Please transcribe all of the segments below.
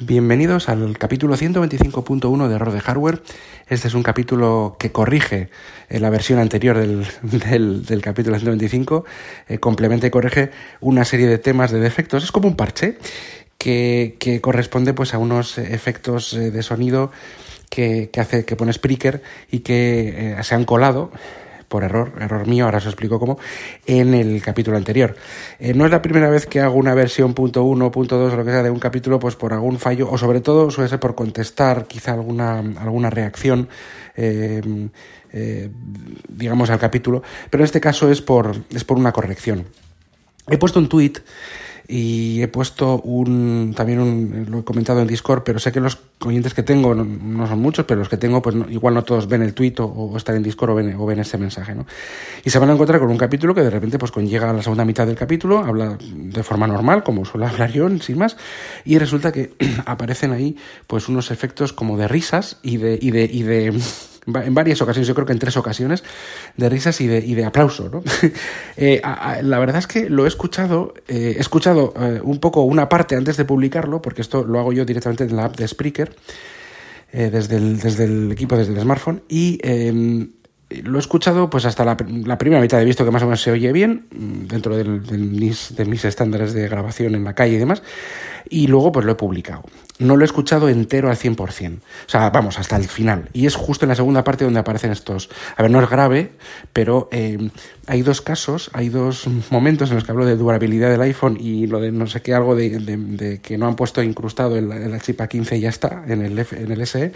Bienvenidos al capítulo 125.1 de Error de Hardware. Este es un capítulo que corrige eh, la versión anterior del, del, capítulo 125, eh, complementa y corrige una serie de temas de defectos. Es como un parche que, que corresponde pues, a unos efectos eh, de sonido que, que, hace, que pone Spreaker y que se han colado por error, error mío, ahora os explico cómo, en el capítulo anterior. Eh, no es la primera vez que hago una versión punto uno, punto dos o lo que sea de un capítulo, pues por algún fallo, o sobre todo suele ser por contestar quizá alguna, alguna reacción. Eh, eh, digamos al capítulo, pero en este caso es por, es por una corrección. He puesto un tweet y he puesto un también un, lo he comentado en Discord pero sé que los oyentes que tengo no, son muchos pero los que tengo pues igual no todos ven el tweet o, están en Discord o ven, o ven ese mensaje ¿no? y se van a encontrar con un capítulo que de repente pues con llega a la segunda mitad del capítulo habla de forma normal como suele hablar yo sin más y resulta que aparecen ahí pues unos efectos como de risas y de y de, y de en varias ocasiones, yo creo que en tres ocasiones, de risas y de, y de aplauso. ¿no? eh, la verdad es que lo he escuchado, eh, he escuchado eh, un poco una parte antes de publicarlo, porque esto lo hago yo directamente en la app de Spreaker, desde, el, desde el equipo, desde el smartphone, y em, lo he escuchado pues hasta la, la, primera mitad, he visto que más o menos se oye bien, mm, dentro del, del mis, de mis estándares de grabación en la calle y demás, y luego pues lo he publicado. No lo he escuchado entero al 100%, o sea, vamos, hasta el final. Y es justo en la segunda parte donde aparecen estos... A ver, no es grave, pero eh, hay dos casos, hay dos momentos en los que hablo de durabilidad del iPhone y lo de no sé qué, algo de, que no han puesto incrustado en la, en la chip A15 y ya está, en el, F, en el SE.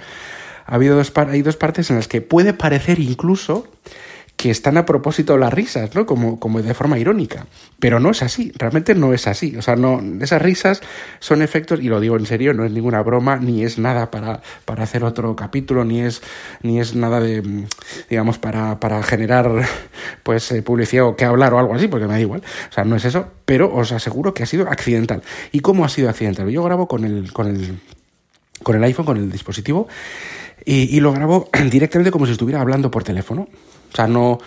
Ha habido dos, hay dos partes en las que puede parecer incluso que están a propósito las risas, ¿no? Como, como de forma irónica. Pero no es así, realmente no es así. O sea, no, esas risas son efectos, y lo digo en serio, no es ninguna broma, ni es nada para, para hacer otro capítulo, ni es, ni es nada de, digamos, para, para generar pues eh, publicidad o que hablar o algo así, porque me da igual. O sea, no es eso, pero os aseguro que ha sido accidental. ¿Y cómo ha sido accidental? Yo grabo con el, con el, con el iPhone, con el dispositivo, y, y lo grabo directamente como si estuviera hablando por teléfono. O sea, no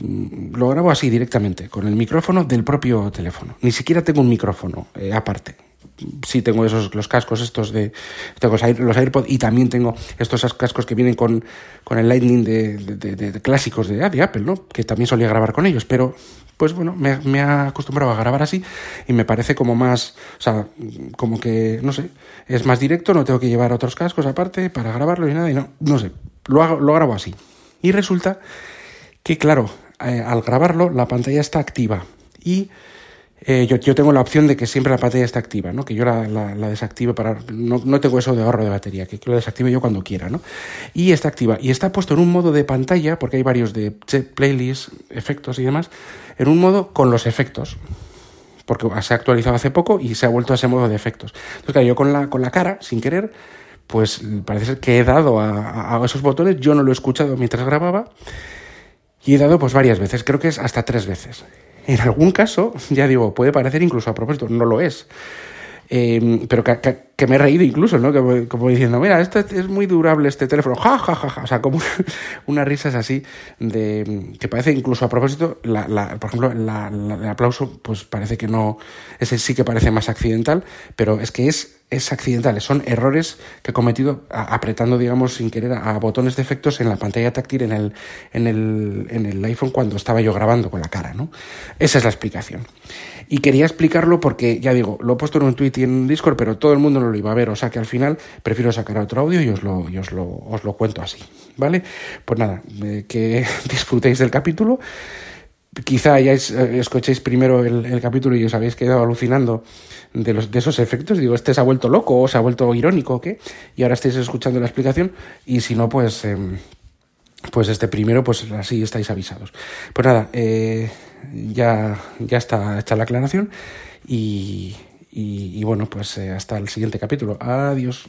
mm, lo grabo así directamente, con el micrófono del propio teléfono. Ni siquiera tengo un micrófono eh, aparte. Sí tengo esos los cascos estos de tengo los AirPods y también tengo estos cascos que vienen con, con el Lightning de, de, clásicos de, de, Apple, ¿no? Que también solía grabar con ellos, pero pues bueno, me, me ha acostumbrado a grabar así y me parece como más, o sea, como que, no sé, es más directo, no tengo que llevar otros cascos aparte para grabarlo y nada, y no, no sé, lo, hago, lo grabo así. Y resulta que claro, eh, al grabarlo la pantalla está activa y eh, yo, tengo la opción de que siempre la pantalla está activa, ¿no? que yo la, desactive para... No, no, tengo eso de ahorro de batería, que, lo desactive yo cuando quiera. ¿no? Y está activa. Y está puesto en un modo de pantalla, porque hay varios de playlists, efectos y demás, en un modo con los efectos. Porque se ha actualizado hace poco y se ha vuelto a ese modo de efectos. Entonces, claro, yo con la, con la cara, sin querer, pues parece ser que he dado a esos botones, yo no lo he escuchado mientras grababa y he dado pues varias veces, creo que es hasta tres veces. En algún caso, ya digo, puede parecer incluso a propósito, no lo es. Eh, pero que, que, que, me he reído incluso, ¿no? Como, como diciendo, mira, este es muy durable este teléfono, ja, ja, ja, ja. O sea, como unas risas así de que parece incluso a propósito, la, la, por ejemplo, la, el aplauso, pues parece que no, ese sí que parece más accidental, pero es que es es accidentales, son errores que he cometido apretando, digamos, sin querer a, a, botones de efectos en la pantalla táctil en el, en, el, en el iPhone cuando estaba yo grabando con la cara, ¿no? Esa es la explicación. Y quería explicarlo porque, ya digo, lo he puesto en un tweet y en un Discord, pero todo el mundo lo iba a ver, o sea que al final prefiero sacar otro audio y os lo, y os lo, os lo cuento así, ¿vale? Pues nada, eh, que disfrutéis del capítulo quizá hayáis, eh, escuchéis primero el, capítulo y os habéis quedado alucinando de, los, de esos efectos. Digo, este se ha vuelto loco o se ha vuelto irónico o qué. Y ahora estáis escuchando la explicación. Y si no, pues, eh, pues este primero, pues así estáis avisados. Pues nada, eh, ya, ya está hecha la aclaración. Y, y, bueno, pues eh, hasta el siguiente capítulo. Adiós.